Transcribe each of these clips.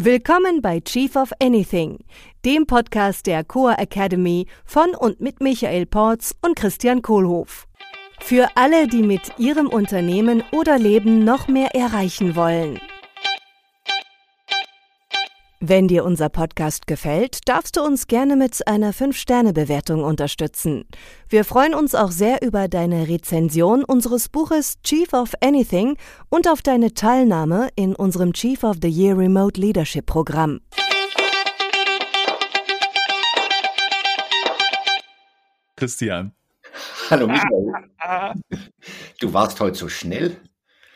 Willkommen bei Chief of Anything, dem Podcast der Coa Academy von und mit Michael Porz und Christian Kohlhoff. Für alle, die mit ihrem Unternehmen oder Leben noch mehr erreichen wollen. Wenn dir unser Podcast gefällt, darfst du uns gerne mit einer 5-Sterne-Bewertung unterstützen. Wir freuen uns auch sehr über deine Rezension unseres Buches Chief of Anything und auf deine Teilnahme in unserem Chief of the Year Remote Leadership Programm. Christian. Hallo Michael. Du warst heute so schnell.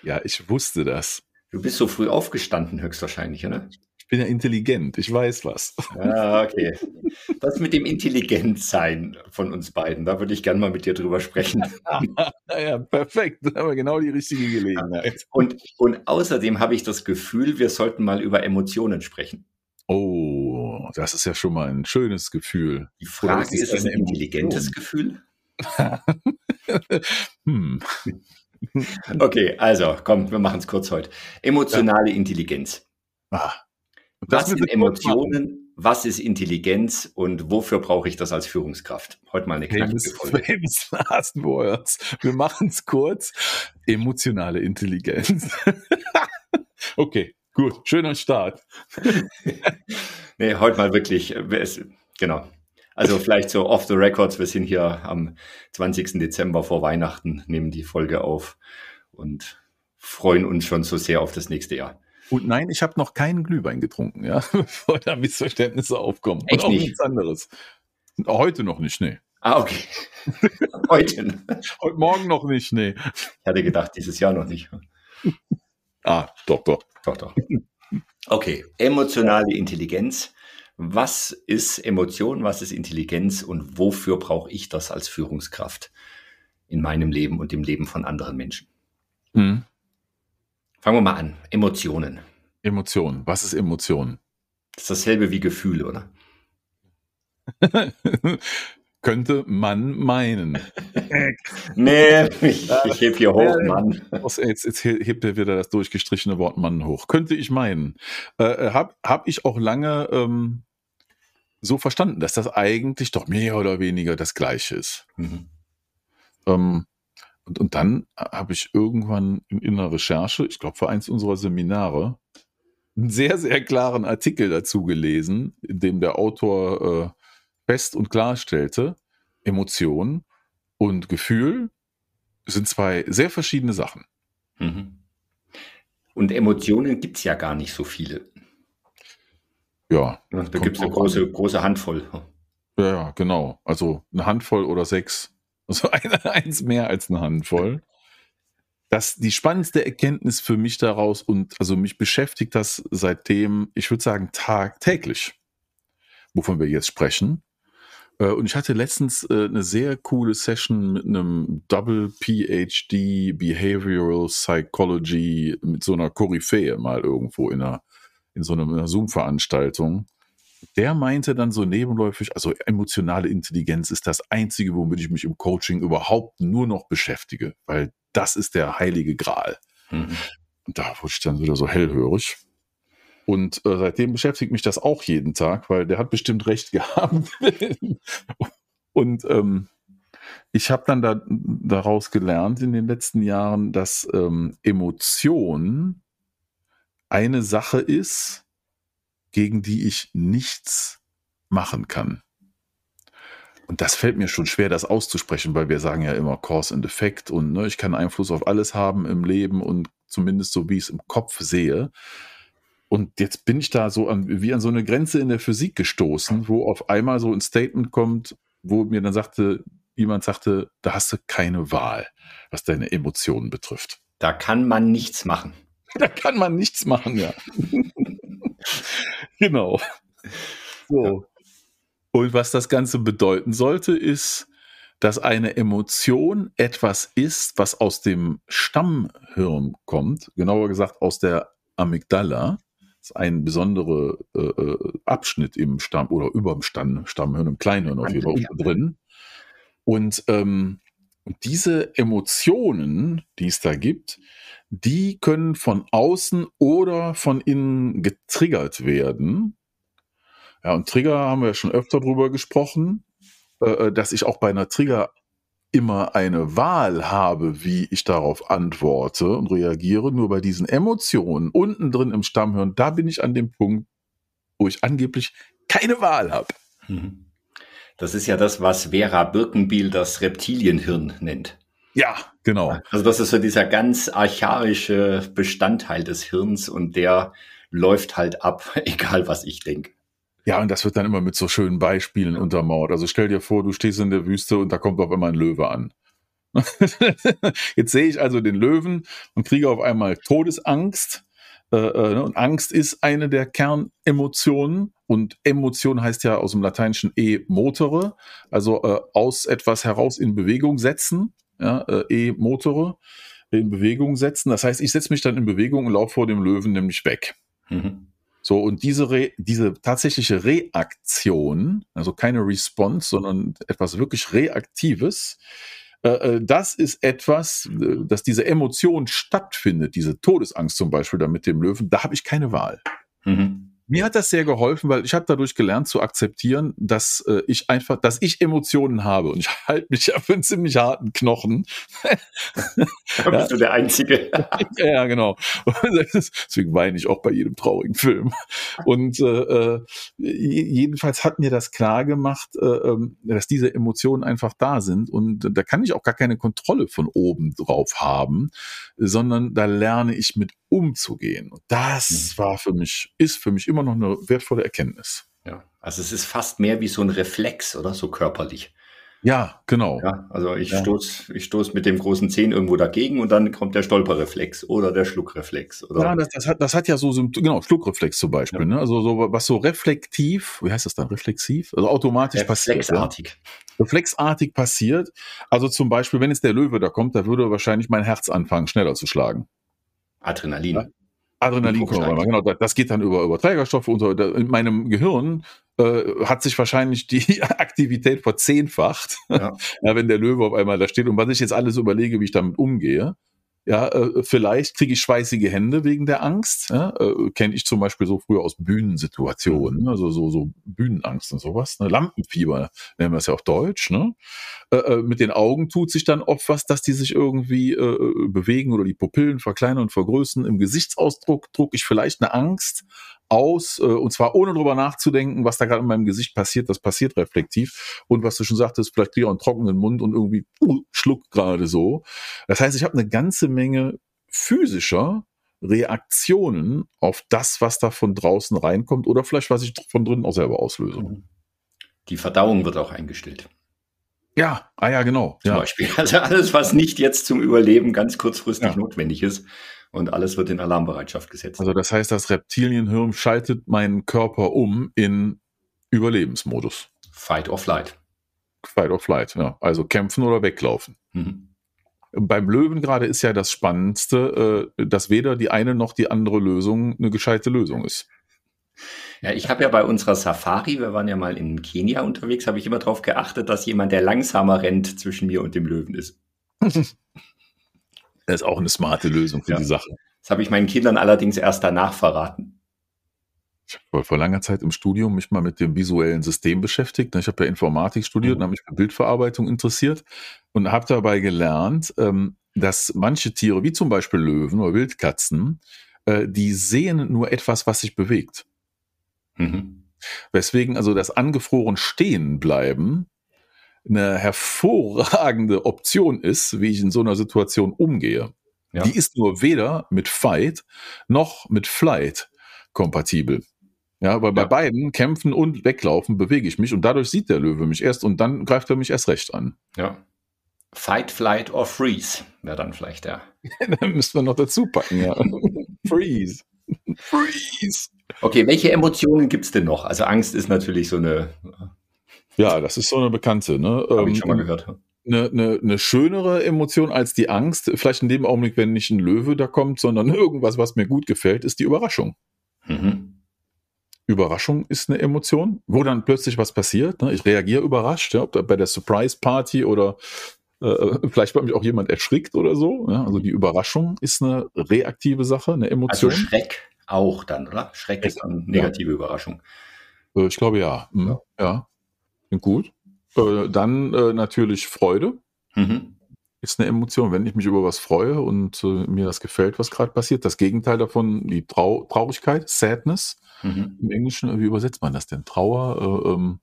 Ja, ich wusste das. Du bist so früh aufgestanden, höchstwahrscheinlich, oder? Bin ja intelligent, ich weiß was. Ah, okay. Das mit dem Intelligentsein von uns beiden, da würde ich gerne mal mit dir drüber sprechen. ja, perfekt. Da haben wir genau die richtige Gelegenheit. Und, und außerdem habe ich das Gefühl, wir sollten mal über Emotionen sprechen. Oh, das ist ja schon mal ein schönes Gefühl. Die Frage ist, ist es ein intelligentes Gefühl? hm. Okay, also komm, wir machen es kurz heute. Emotionale ja. Intelligenz. Ah, was sind Emotionen? Was ist Intelligenz und wofür brauche ich das als Führungskraft? Heute mal eine kleine Folge. Famous last words. Wir machen es kurz. Emotionale Intelligenz. okay, gut. Schöner Start. nee, heute mal wirklich. Genau. Also vielleicht so off the records. Wir sind hier am 20. Dezember vor Weihnachten, nehmen die Folge auf und freuen uns schon so sehr auf das nächste Jahr. Und nein, ich habe noch keinen Glühwein getrunken, ja, bevor da Missverständnisse aufkommen. Echt Und auch nicht? nichts anderes. Heute noch nicht, nee. Ah, okay. Heute. Heute Morgen noch nicht, nee. Ich hatte gedacht, dieses Jahr noch nicht. Ah, doch, doch. Doch, doch. Okay, emotionale Intelligenz. Was ist Emotion, was ist Intelligenz und wofür brauche ich das als Führungskraft in meinem Leben und im Leben von anderen Menschen? Mhm. Fangen wir mal an. Emotionen. Emotionen. Was ist Emotion? Das ist dasselbe wie Gefühle, oder? Könnte man meinen. nee, ich, ich heb hier hoch, Mann. Jetzt, jetzt hebt er wieder das durchgestrichene Wort Mann hoch. Könnte ich meinen. Äh, äh hab, hab ich auch lange ähm, so verstanden, dass das eigentlich doch mehr oder weniger das Gleiche ist. Mhm. Ähm, und, und dann habe ich irgendwann in, in einer Recherche, ich glaube für eins unserer Seminare, einen sehr, sehr klaren Artikel dazu gelesen, in dem der Autor äh, fest und klarstellte, Emotion und Gefühl sind zwei sehr verschiedene Sachen. Mhm. Und Emotionen gibt es ja gar nicht so viele. Ja. Da gibt es eine große, große Handvoll. Ja, genau. Also eine Handvoll oder sechs also eine, eins mehr als eine Handvoll. Das die spannendste Erkenntnis für mich daraus und also mich beschäftigt das seitdem, ich würde sagen, tagtäglich, wovon wir jetzt sprechen. Äh, und ich hatte letztens äh, eine sehr coole Session mit einem Double PhD Behavioral Psychology mit so einer Koryphäe mal irgendwo in einer, in so einer Zoom-Veranstaltung der meinte dann so nebenläufig, also emotionale Intelligenz ist das Einzige, womit ich mich im Coaching überhaupt nur noch beschäftige, weil das ist der heilige Gral. Mhm. Und da wurde ich dann wieder so hellhörig. Und äh, seitdem beschäftigt mich das auch jeden Tag, weil der hat bestimmt recht gehabt. Und ähm, ich habe dann da, daraus gelernt in den letzten Jahren, dass ähm, Emotion eine Sache ist, gegen die ich nichts machen kann. Und das fällt mir schon schwer, das auszusprechen, weil wir sagen ja immer Cause and Effect und ne, ich kann Einfluss auf alles haben im Leben und zumindest so, wie ich es im Kopf sehe. Und jetzt bin ich da so an, wie an so eine Grenze in der Physik gestoßen, wo auf einmal so ein Statement kommt, wo mir dann sagte, jemand sagte, da hast du keine Wahl, was deine Emotionen betrifft. Da kann man nichts machen. Da kann man nichts machen, ja. Genau. So. Und was das Ganze bedeuten sollte, ist, dass eine Emotion etwas ist, was aus dem Stammhirn kommt, genauer gesagt aus der Amygdala. Das ist ein besonderer äh, äh, Abschnitt im Stamm oder über dem Stamm, Stammhirn, im Kleinhirn auf jeden Fall drin. Und ähm, Und diese Emotionen, die es da gibt, die können von außen oder von innen getriggert werden. Ja, und Trigger haben wir ja schon öfter drüber gesprochen, äh, äh, dass ich auch bei einer Trigger immer eine Wahl habe, wie ich darauf antworte und reagiere. Nur bei diesen Emotionen unten drin im Stammhirn, da bin ich an dem Punkt, wo ich angeblich keine Wahl habe. Mhm. Das ist ja das, was Vera Birkenbiel das Reptilienhirn nennt. Ja, genau. Also das ist so dieser ganz archaische Bestandteil des Hirns und der läuft halt ab, egal was ich denke. Ja, und das wird dann immer mit so schönen Beispielen untermauert. Also stell dir vor, du stehst in der Wüste und da kommt auf einmal ein Löwe an. Jetzt sehe ich also den Löwen und kriege auf einmal Todesangst. Äh, äh, ne? und Angst ist eine der Kernemotionen. Und Emotion heißt ja aus dem Lateinischen e motere, also äh, aus etwas heraus in Bewegung setzen. Ja, e motere, in Bewegung setzen. Das heißt, ich setze mich dann in Bewegung und laufe vor dem Löwen nämlich weg. Mhm. So, und diese, Re diese tatsächliche Reaktion, also keine Response, sondern etwas wirklich Reaktives, äh, äh, das ist etwas, äh, dass diese Emotion stattfindet, diese Todesangst zum Beispiel da mit dem Löwen, da habe ich keine Wahl. Mhm. Mir hat das sehr geholfen, weil ich habe dadurch gelernt zu akzeptieren, dass äh, ich einfach, dass ich Emotionen habe und ich halte mich ja für einen ziemlich harten Knochen. da bist du der Einzige. ja, genau. Deswegen weine ich auch bei jedem traurigen Film. Und äh, äh jedenfalls hat mir das klar gemacht, äh, ähm, dass diese Emotionen einfach da sind und da kann ich auch gar keine Kontrolle von oben drauf haben, sondern da lerne ich mit umzugehen. Und das mhm. war für mich, ist für mich immer noch eine wertvolle Erkenntnis. Ja, also es ist fast mehr wie so ein Reflex, oder? So körperlich. Ja, genau. Ja, also ich ja. stoß, ich stoß mit dem großen Zehen irgendwo dagegen und dann kommt der Stolperreflex oder der Schluckreflex. Oder? Ja, das, das, hat, das hat ja so Symptome, genau, Schluckreflex zum Beispiel, ja. ne? Also so was so reflektiv, wie heißt das dann, reflexiv? Also automatisch Reflexartig. passiert. Ja? Reflexartig passiert. Also zum Beispiel, wenn es der Löwe da kommt, da würde wahrscheinlich mein Herz anfangen, schneller zu schlagen. Adrenalin. Adrenalin genau. Das geht dann über, über Trägerstoffe. Und so. In meinem Gehirn äh, hat sich wahrscheinlich die Aktivität verzehnfacht, ja. ja, wenn der Löwe auf einmal da steht. Und was ich jetzt alles überlege, wie ich damit umgehe, ja, äh, vielleicht kriege ich schweißige Hände wegen der Angst. Ja? Äh, Kenne ich zum Beispiel so früher aus Bühnensituationen, ne? also so, so Bühnenangst und sowas. Ne? Lampenfieber nennen wir es ja auf Deutsch. Ne? Äh, äh, mit den Augen tut sich dann oft was, dass die sich irgendwie äh, bewegen oder die Pupillen verkleinern und vergrößern. Im Gesichtsausdruck druck ich vielleicht eine Angst aus, äh, und zwar ohne drüber nachzudenken, was da gerade in meinem Gesicht passiert, das passiert reflektiv. Und was du schon sagtest, vielleicht kriege ich auch einen trockenen Mund und irgendwie uh, schluck gerade so. Das heißt, ich habe eine ganze Menge physischer Reaktionen auf das, was da von draußen reinkommt oder vielleicht, was ich von drinnen auch selber auslöse. Mhm. Die Verdauung wird auch eingestellt. Ja, ah ja, genau. Zum ja. Beispiel. Also alles, was nicht jetzt zum Überleben ganz kurzfristig ja. notwendig ist, und alles wird in Alarmbereitschaft gesetzt. Also das heißt, das Reptilienhirn schaltet meinen Körper um in Überlebensmodus. Fight or flight. Fight or flight, ja. Also kämpfen oder weglaufen. Mhm. Beim Löwen gerade ist ja das Spannendste, äh, dass weder die eine noch die andere Lösung eine gescheite Lösung ist. Ja, ich habe ja bei unserer Safari, wir waren ja mal in Kenia unterwegs, habe ich immer darauf geachtet, dass jemand, der langsamer rennt, zwischen mir und dem Löwen ist. Das ist auch eine smarte Lösung für ja. die Sache. Das habe ich meinen Kindern allerdings erst danach verraten. Ich habe vor langer Zeit im Studium mich mal mit dem visuellen System beschäftigt. Ich habe ja Informatik studiert mhm. und habe mich für Bildverarbeitung interessiert und habe dabei gelernt, ähm, dass manche Tiere, wie zum Beispiel Löwen oder Wildkatzen, äh, die sehen nur etwas, was sich bewegt. Mhm. Weswegen also das angefroren stehen bleiben eine hervorragende Option ist, wie ich in so einer Situation umgehe. Ja. Die ist nur weder mit Fight noch mit Flight kompatibel. Ja, weil bei beiden Kämpfen und Weglaufen bewege ich mich und dadurch sieht der Löwe mich erst und dann greift er mich erst recht an. Ja. Fight, Flight or Freeze wäre dann vielleicht der. dann müssten wir noch dazu packen, ja. Freeze. Freeze. Okay, welche Emotionen gibt es denn noch? Also Angst ist natürlich so eine ja, das ist so eine bekannte. Ne? Habe ich schon mal ähm, gehört. Eine, eine, eine schönere Emotion als die Angst, vielleicht in dem Augenblick, wenn nicht ein Löwe da kommt, sondern irgendwas, was mir gut gefällt, ist die Überraschung. Mhm. Überraschung ist eine Emotion, wo dann plötzlich was passiert. Ne? Ich reagiere überrascht, ja, ob bei der Surprise Party oder Äh, vielleicht hat mich auch jemand erschrickt oder so. Ja? Also die Überraschung ist eine reaktive Sache, eine Emotion. Also Schreck auch dann, oder? Schreck ist dann negative ja. Überraschung. Äh, ich glaube ja. Mhm. Ja. Klingt gut. Äh, dann äh, natürlich Freude. Mhm. Ist eine Emotion, wenn ich mich über was freue und äh, mir das gefällt, was gerade passiert. Das Gegenteil davon, die Trau Traurigkeit, Sadness. Mhm. Im Englischen, wie übersetzt man das denn? Trauer, äh, ähm,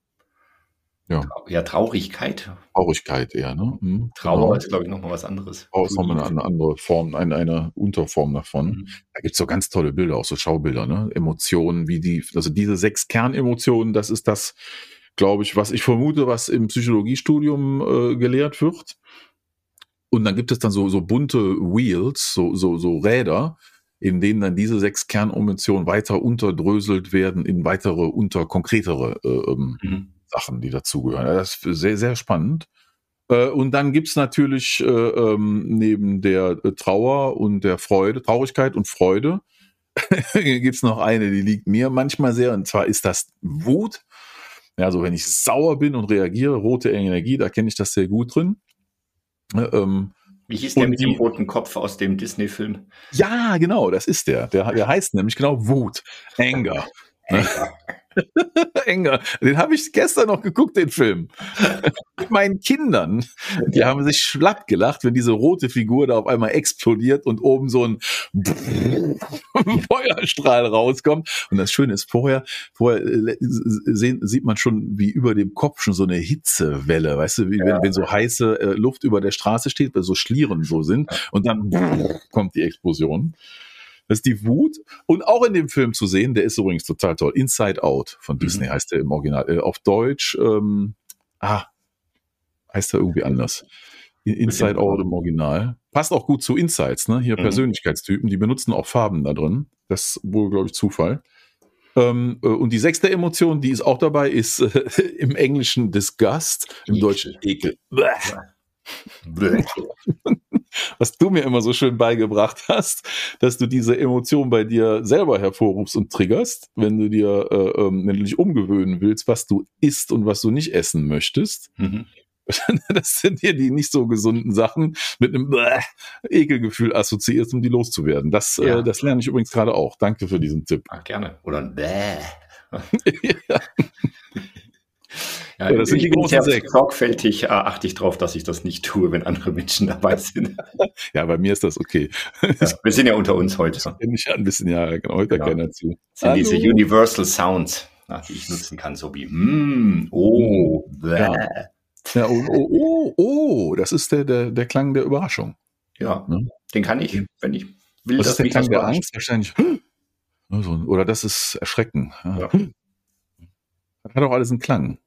ja. ja, Traurigkeit. Traurigkeit eher, ne? Mhm. Trauer genau. ist, glaube ich, nochmal was anderes. Trauer ist nochmal eine andere Form, eine, eine Unterform davon. Mhm. Da gibt's so ganz tolle Bilder, auch so Schaubilder, ne? Emotionen, wie die, also diese sechs Kernemotionen, das ist das, glaube ich, was ich vermute, was im Psychologiestudium äh, gelehrt wird. Und dann gibt es dann so, so bunte Wheels, so, so, so Räder, in denen dann diese sechs Kernemotionen weiter unterdröselt werden in weitere, unter konkretere äh, ähm, mhm Sachen, die dazugehören. Das ist sehr, sehr spannend. Äh, und dann gibt's natürlich äh, ähm, neben der äh, Trauer und der Freude, Traurigkeit und Freude, gibt's noch eine, die liegt mir manchmal sehr, und zwar ist das Wut. Ja, also wenn ich sauer bin und reagiere, rote Energie, da kenne ich das sehr gut drin. Ähm, Wie hieß der mit dem roten Kopf aus dem Disney-Film? Ja, genau, das ist der. Der, der heißt nämlich genau Wut, Anger. Anger. Enger. Den habe ich gestern noch geguckt, den Film. Mit meinen Kindern. Die haben sich schlapp gelacht, wenn diese rote Figur da auf einmal explodiert und oben so ein Feuerstrahl rauskommt. Und das Schöne ist, vorher, vorher äh, sehen, sieht man schon, wie über dem Kopf schon so eine Hitzewelle, weißt du, wie wenn, wenn so heiße äh, Luft über der Straße steht, weil so Schlieren so sind. Und dann kommt die Explosion. Das ist die Wut. Und auch in dem Film zu sehen, der ist übrigens total toll. Inside Out von mhm. Disney heißt der im Original. Äh, auf Deutsch, ähm, ah, heißt er irgendwie anders. Inside Out im Original. Passt auch gut zu Insights, ne? Hier mhm. Persönlichkeitstypen, die benutzen auch Farben da drin. Das ist wohl, glaube ich, Zufall. Ähm, äh, und die sechste Emotion, die ist auch dabei, ist äh, im Englischen Disgust, im Ekel. Deutschen Ekel. Bäh. Bäh. was du mir immer so schön beigebracht hast, dass du diese Emotion bei dir selber hervorrufst und triggerst, wenn du dir, äh, ähm, wenn du dich umgewöhnen willst, was du isst und was du nicht essen möchtest. Mhm. Das sind dir die nicht so gesunden Sachen mit einem Bäh, Ekelgefühl assoziierst, um die loszuwerden. Das, äh, ja. äh, das lerne ich übrigens gerade auch. Danke für diesen Tipp. Ach, gerne. Oder ein Bäh. ja. Ja, das sind die großen sechs. Sorgfältig äh, achte ich darauf, dass ich das nicht tue, wenn andere Menschen dabei sind. ja, bei mir ist das okay. Ja, wir sind ja unter uns heute. Ich ja ein bisschen, ja, genau, heute genau. keiner zu. Das sind Hallo. diese Universal Sounds, die ich nutzen kann, so wie mm, oh, ja. ja oh, oh, oh, oh, das ist der, der, der Klang der Überraschung. Ja, ne? den kann ich, wenn ich will. Was ist der Klang der Angst? Wahrscheinlich. Oder das ist Erschrecken. Ja. Das hat auch alles einen Klang.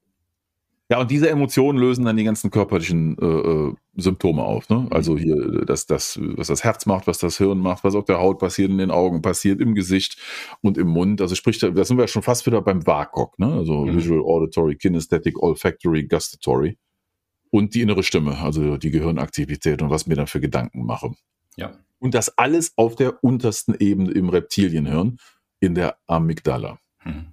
Ja, und diese Emotionen lösen dann die ganzen körperlichen äh, äh, Symptome auf. Ne? Also hier, das, das, was das Herz macht, was das Hirn macht, was auf der Haut passiert, in den Augen passiert, im Gesicht und im Mund. Also sprich, da sind wir schon fast wieder beim WAKOK, ne? Also mhm. Visual, Auditory, Kinesthetic, Olfactory, Gustatory. Und die innere Stimme, also die Gehirnaktivität und was mir dann für Gedanken mache. Ja. Und das alles auf der untersten Ebene im Reptilienhirn, in der Amygdala. Mhm.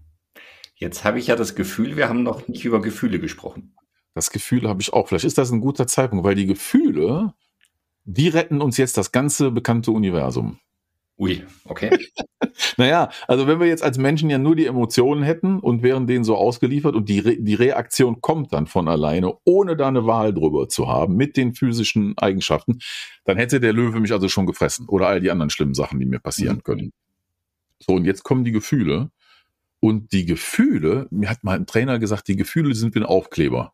Jetzt habe ich ja das Gefühl, wir haben noch nicht über Gefühle gesprochen. Das Gefühl habe ich auch. Vielleicht ist das ein guter Zeitpunkt, weil die Gefühle, die retten uns jetzt das ganze bekannte Universum. Ui, okay. naja, also wenn wir jetzt als Menschen ja nur die Emotionen hätten und wären denen so ausgeliefert und die, Re die Reaktion kommt dann von alleine, ohne da eine Wahl drüber zu haben, mit den physischen Eigenschaften, dann hätte der Löwe mich also schon gefressen oder all die anderen schlimmen Sachen, die mir passieren mhm. können. So, und jetzt kommen die Gefühle. Und die Gefühle, mir hat mal ein Trainer gesagt, die Gefühle sind wie ein Aufkleber.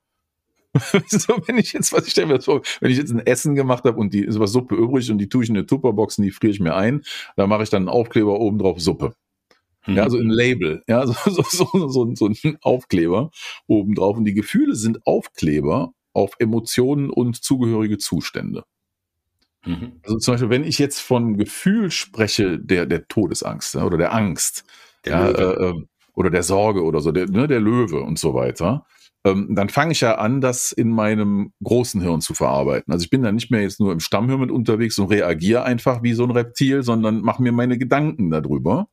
so, wenn ich jetzt, was ich stelle mir vor, wenn ich jetzt ein Essen gemacht habe und die ist was Suppe übrig und die tue ich in eine Tupperbox und die friere ich mir ein, da mache ich dann einen Aufkleber oben drauf Suppe. Mhm. Ja, also ein Label, ja, so, so, so, so, so ein Aufkleber oben drauf. Und die Gefühle sind Aufkleber auf Emotionen und zugehörige Zustände. Mhm. Also zum Beispiel, wenn ich jetzt von Gefühl spreche, der, der Todesangst oder der Angst, der ja, äh, ähm, oder der Sorge oder so, der, ne, der Löwe und so weiter, ähm, dann fange ich ja an, das in meinem großen Hirn zu verarbeiten. Also ich bin dann nicht mehr jetzt nur im Stammhirn mit unterwegs und reagiere einfach wie so ein Reptil, sondern mache mir meine Gedanken darüber.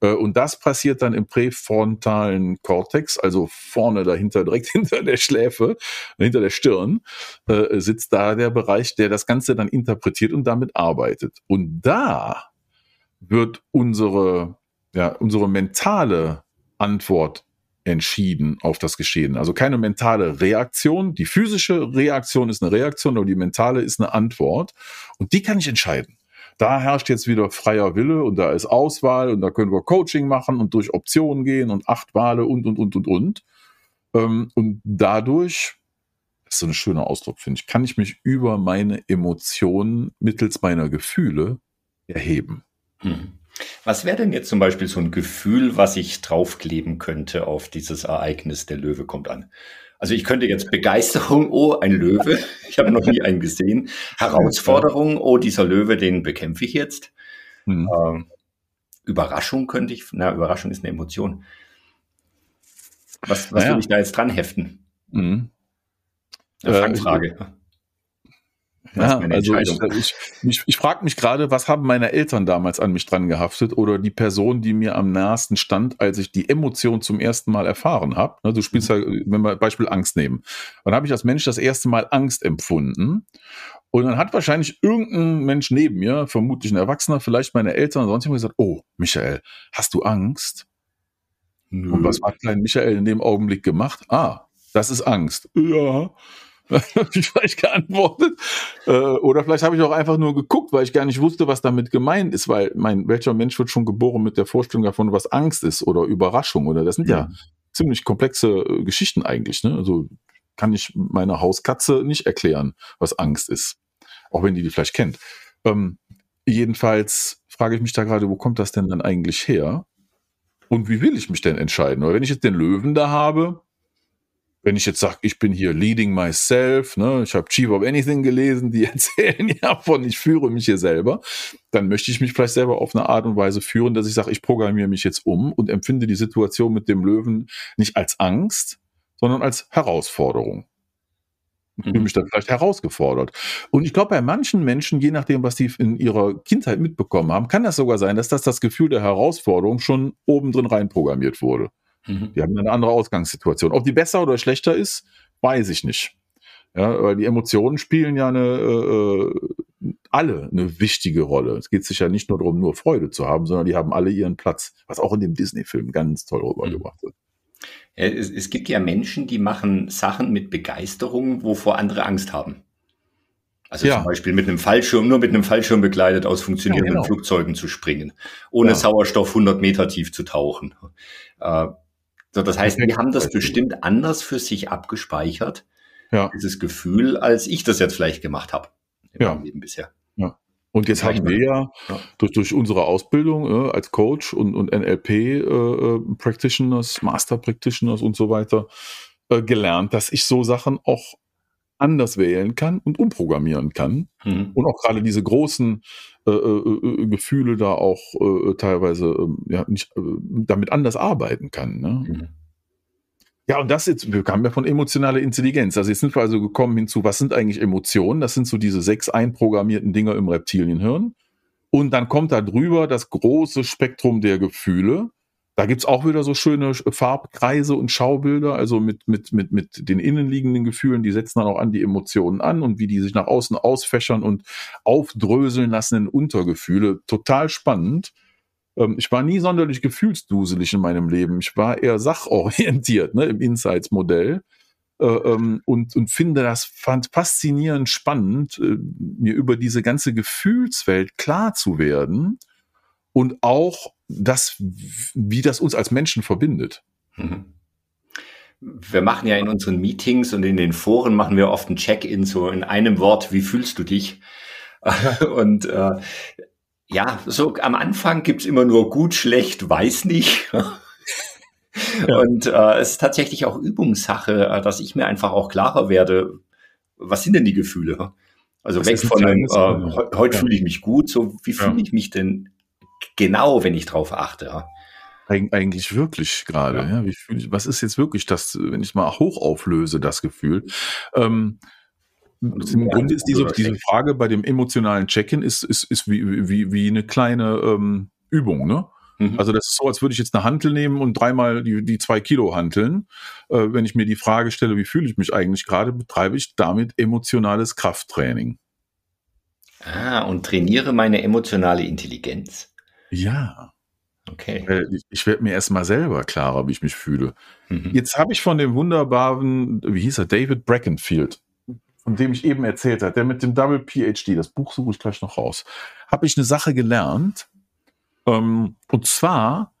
Äh, und das passiert dann im präfrontalen Kortex, also vorne dahinter, direkt hinter der Schläfe, hinter der Stirn, äh, sitzt da der Bereich, der das Ganze dann interpretiert und damit arbeitet. Und da wird unsere, ja, unsere mentale Antwort entschieden auf das Geschehen. Also keine mentale Reaktion. Die physische Reaktion ist eine Reaktion, aber die mentale ist eine Antwort. Und die kann ich entscheiden. Da herrscht jetzt wieder freier Wille und da ist Auswahl und da können wir Coaching machen und durch Optionen gehen und acht Wale und, und, und, und, und. Ähm, und dadurch, das ist so ein schöner Ausdruck, finde ich, kann ich mich über meine Emotionen mittels meiner Gefühle erheben. Hm. Was wäre denn jetzt zum Beispiel so ein Gefühl, was ich draufkleben könnte auf dieses Ereignis, der Löwe kommt an? Also ich könnte jetzt Begeisterung, oh, ein Löwe, ich habe noch nie einen gesehen. Herausforderung, oh, dieser Löwe, den bekämpfe ich jetzt. Mhm. Ähm, Überraschung könnte ich, na, Überraschung ist eine Emotion. Was, was naja. will ich da jetzt dran heften? Mhm. Eine Fangfrage. Äh, ja, also ich, ich, ich, ich frage mich gerade, was haben meine Eltern damals an mich dran gehaftet oder die Person, die mir am nahesten stand, als ich die Emotion zum ersten Mal erfahren habe. Ne, du spielst ja, wenn wir Beispiel Angst nehmen. Dann habe ich als Mensch das erste Mal Angst empfunden. Und dann hat wahrscheinlich irgendein Mensch neben mir, vermutlich ein Erwachsener, vielleicht meine Eltern, sonst jemand gesagt, oh, Michael, hast du Angst? Nö. Und was hat klein Michael in dem Augenblick gemacht? Ah, das ist Angst. Ja. ich vielleicht geantwortet. Äh, oder vielleicht habe ich auch einfach nur geguckt, weil ich gar nicht wusste, was damit gemeint ist, weil mein, welcher Mensch wird schon geboren mit der Vorstellung davon, was Angst ist oder Überraschung oder das sind ja, ja ziemlich komplexe äh, Geschichten eigentlich. Ne? Also kann ich meiner Hauskatze nicht erklären, was Angst ist. Auch wenn die die vielleicht kennt. Ähm, jedenfalls frage ich mich da gerade, wo kommt das denn dann eigentlich her? Und wie will ich mich denn entscheiden? Oder wenn ich jetzt den Löwen da habe, wenn ich jetzt sage, ich bin hier leading myself, ne, ich habe Chief of Anything gelesen, die erzählen ja von, ich führe mich hier selber, dann möchte ich mich vielleicht selber auf eine Art und Weise führen, dass ich sage, ich programmiere mich jetzt um und empfinde die Situation mit dem Löwen nicht als Angst, sondern als Herausforderung. Ich fühle mhm. mich dann vielleicht herausgefordert. Und ich glaube, bei manchen Menschen, je nachdem, was die in ihrer Kindheit mitbekommen haben, kann das sogar sein, dass das das Gefühl der Herausforderung schon oben drin reinprogrammiert wurde. Mhm. Die haben eine andere Ausgangssituation. Ob die besser oder schlechter ist, weiß ich nicht. Ja, weil die Emotionen spielen ja eine, äh, alle eine wichtige Rolle. Es geht sich ja nicht nur darum, nur Freude zu haben, sondern die haben alle ihren Platz, was auch in dem Disney-Film ganz toll rübergebracht wird. Es, es, gibt ja Menschen, die machen Sachen mit Begeisterung, wovor andere Angst haben. Also ja. zum Beispiel mit einem Fallschirm, nur mit einem Fallschirm begleitet aus funktionierenden ja, genau. Flugzeugen zu springen, ohne ja. Sauerstoff 100 Meter tief zu tauchen. Äh, so, das heißt, die haben das bestimmt anders für sich abgespeichert, ja. dieses Gefühl, als ich das jetzt vielleicht gemacht habe in ja. meinem Leben bisher. Ja. Und jetzt haben wir ja, ja, Durch, durch unsere Ausbildung äh, als Coach und, und NLP äh, äh, Practitioners, Master Practitioners und so weiter äh, gelernt, dass ich so Sachen auch anders wählen kann und umprogrammieren kann. Mhm. Und auch gerade diese großen äh, äh, äh, Gefühle da auch äh, teilweise ähm, ja, nicht, äh, damit anders arbeiten kann. Ne? Mhm. Ja, und das jetzt, wir kamen ja von emotionaler Intelligenz. Also jetzt sind wir also gekommen hinzu, was sind eigentlich Emotionen? Das sind so diese sechs einprogrammierten Dinger im Reptilienhirn. Und dann kommt da drüber das große Spektrum der Gefühle. Da gibt's auch wieder so schöne Farbkreise und Schaubilder, also mit, mit, mit, mit den innenliegenden Gefühlen, die setzen dann auch an die Emotionen an und wie die sich nach außen ausfächern und aufdröseln lassen in Untergefühle. Total spannend. Ähm, ich war nie sonderlich gefühlsduselig in meinem Leben. Ich war eher sachorientiert ne, im Insights-Modell. Äh, ähm, und, und finde das fand faszinierend spannend, äh, mir über diese ganze Gefühlswelt klar zu werden und auch das, wie das uns als Menschen verbindet. Mhm. Wir machen ja in unseren Meetings und in den Foren machen wir oft ein Check-in, so in einem Wort, wie fühlst du dich? und äh, ja, so am Anfang gibt's immer nur gut, schlecht, weiß nicht. Ja. Und äh, es ist tatsächlich auch Übungssache, äh, dass ich mir einfach auch klarer werde, was sind denn die Gefühle? Also das weg von einem, äh, heute ja. fühle ich mich gut, so wie fühle ja. ich mich denn genau, wenn ich drauf achte. Ja. Eig eigentlich wirklich gerade. Ja. ja. Wie, was ist jetzt wirklich das, wenn ich mal hoch auflöse, das Gefühl? Ähm, Im Grunde ist diese, diese Frage bei dem emotionalen Check-in ist, ist, ist wie, wie, wie eine kleine ähm, Übung, ne? Mhm. Also das ist so, als würde ich jetzt eine Hantel nehmen und dreimal die, die zwei Kilo hanteln. Äh, wenn ich mir die Frage stelle, wie fühle ich mich eigentlich gerade, betreibe ich damit emotionales Krafttraining. Ah, und trainiere meine emotionale Intelligenz. Ja. Okay. Ich, ich werde mir erstmal selber klarer, wie ich mich fühle. Mhm. Jetzt habe ich von dem wunderbaren, wie hieß er, David Brackenfield, von dem ich eben erzählt habe, der mit dem Double PhD, das Buch suche ich gleich noch raus, habe ich eine Sache gelernt. Ähm, und zwar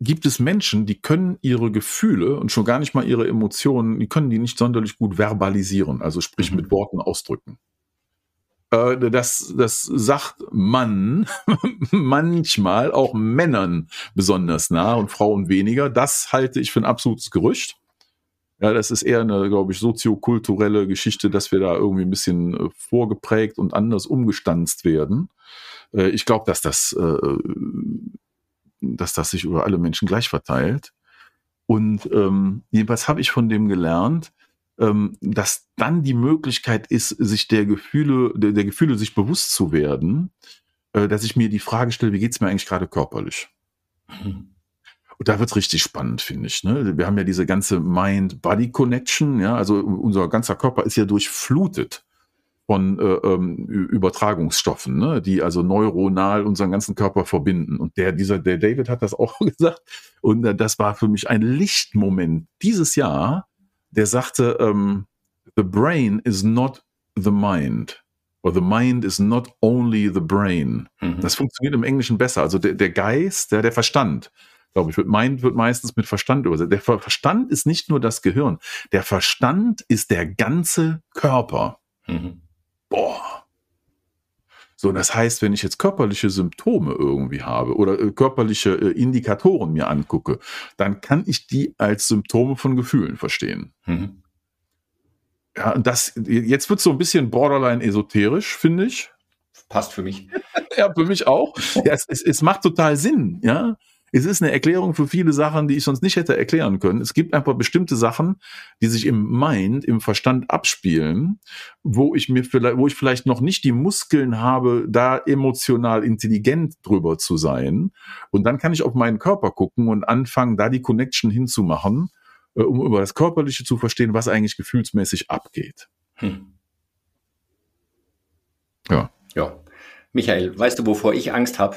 gibt es Menschen, die können ihre Gefühle und schon gar nicht mal ihre Emotionen, die können die nicht sonderlich gut verbalisieren, also sprich Mhm. mit Worten ausdrücken. Äh, Das, das sagt man manchmal auch Männern besonders nah und Frauen weniger. Das halte ich für ein absolutes Gerücht. Ja, das ist eher eine, glaube ich, soziokulturelle Geschichte, dass wir da irgendwie ein bisschen äh, vorgeprägt und anders umgestanzt werden. Äh, Ich glaube, dass das, dass das sich über alle Menschen gleich verteilt. Und ähm, jedenfalls habe ich von dem gelernt, ähm, dass dann die Möglichkeit ist, sich der Gefühle, der, der Gefühle sich bewusst zu werden, äh, dass ich mir die Frage stelle, wie geht's mir eigentlich gerade körperlich? Und da wird's richtig spannend, finde ich. Ne? Wir haben ja diese ganze Mind-Body-Connection, ja, also unser ganzer Körper ist ja durchflutet von äh, ähm, Übertragungsstoffen, ne? die also neuronal unseren ganzen Körper verbinden. Und der, dieser, der David hat das auch gesagt. Und äh, das war für mich ein Lichtmoment dieses Jahr, der sagte, ähm, the brain is not the mind. Or the mind is not only the brain. Mhm. Das funktioniert im Englischen besser. Also der, der Geist, der, der Verstand, glaube ich, wird Mind wird meistens mit Verstand übersetzt. Der Ver- Verstand ist nicht nur das Gehirn. Der Verstand ist der ganze Körper. Mhm. Boah. So, das heißt, wenn ich jetzt körperliche Symptome irgendwie habe oder äh, körperliche äh, Indikatoren mir angucke, dann kann ich die als Symptome von Gefühlen verstehen. Mhm. Ja, und das, jetzt wird so ein bisschen borderline esoterisch, finde ich. Passt für mich. Ja, für mich auch. Ja, es, es, es macht total Sinn, ja. Es ist eine Erklärung für viele Sachen, die ich sonst nicht hätte erklären können. Es gibt einfach bestimmte Sachen, die sich im Mind, im Verstand abspielen, wo ich mir vielleicht, wo ich vielleicht noch nicht die Muskeln habe, da emotional intelligent drüber zu sein. Und dann kann ich auf meinen Körper gucken und anfangen, da die Connection hinzumachen, äh, um über das Körperliche zu verstehen, was eigentlich gefühlsmäßig abgeht. Hm. Ja. Ja. Michael, weißt du, wovor ich Angst habe?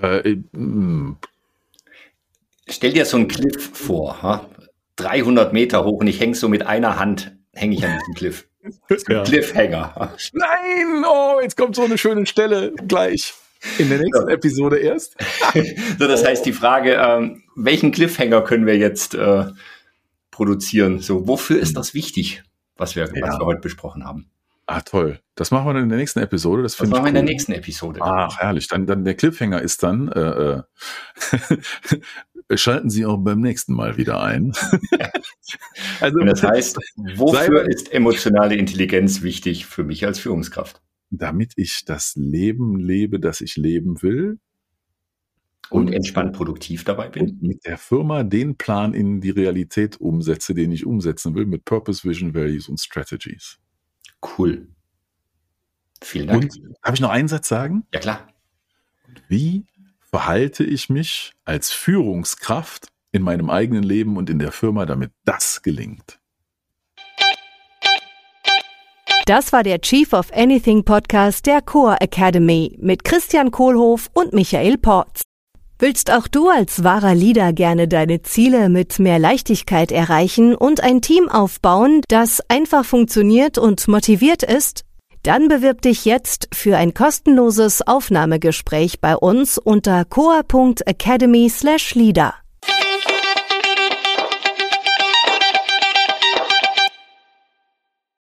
Äh, mh, Stell dir so einen Cliff vor, ha? 300 Meter hoch und ich hänge so mit einer Hand, hänge ich an diesem Cliff. ja. Cliffhanger. Nein, oh, jetzt kommt so eine schöne Stelle gleich. In der nächsten Episode erst. So, das heißt, die Frage, ähm, welchen Cliffhanger können wir jetzt äh, produzieren? So, wofür ist das wichtig, was wir, was Ja. wir heute besprochen haben? Ah, toll. Das machen wir dann in der nächsten Episode. Das Das machen wir in der cool. nächsten Episode. Ach, herrlich. Dann, dann der Cliffhanger ist dann, äh, äh, schalten Sie auch beim nächsten Mal wieder ein. also, Und das heißt, wofür ist emotionale Intelligenz wichtig für mich als Führungskraft? damit ich das Leben lebe, das ich leben will Und Und- entspannt produktiv dabei bin? und mit der Firma den Plan in die Realität umsetze, den ich umsetzen will, mit Purpose, Vision, Values und Strategies. Cool. Vielen Dank. Und darf ich noch einen Satz sagen? ja, klar. Wie verhalte ich mich als Führungskraft in meinem eigenen Leben und in der Firma, damit das gelingt? Das war der Chief of Anything Podcast der Core Academy mit Christian Kohlhoff und Michael Porz. Willst auch du als wahrer Leader gerne deine Ziele mit mehr Leichtigkeit erreichen und ein Team aufbauen, das einfach funktioniert und motiviert ist? Dann bewirb dich jetzt für ein kostenloses Aufnahmegespräch bei uns unter coa.academy/leader.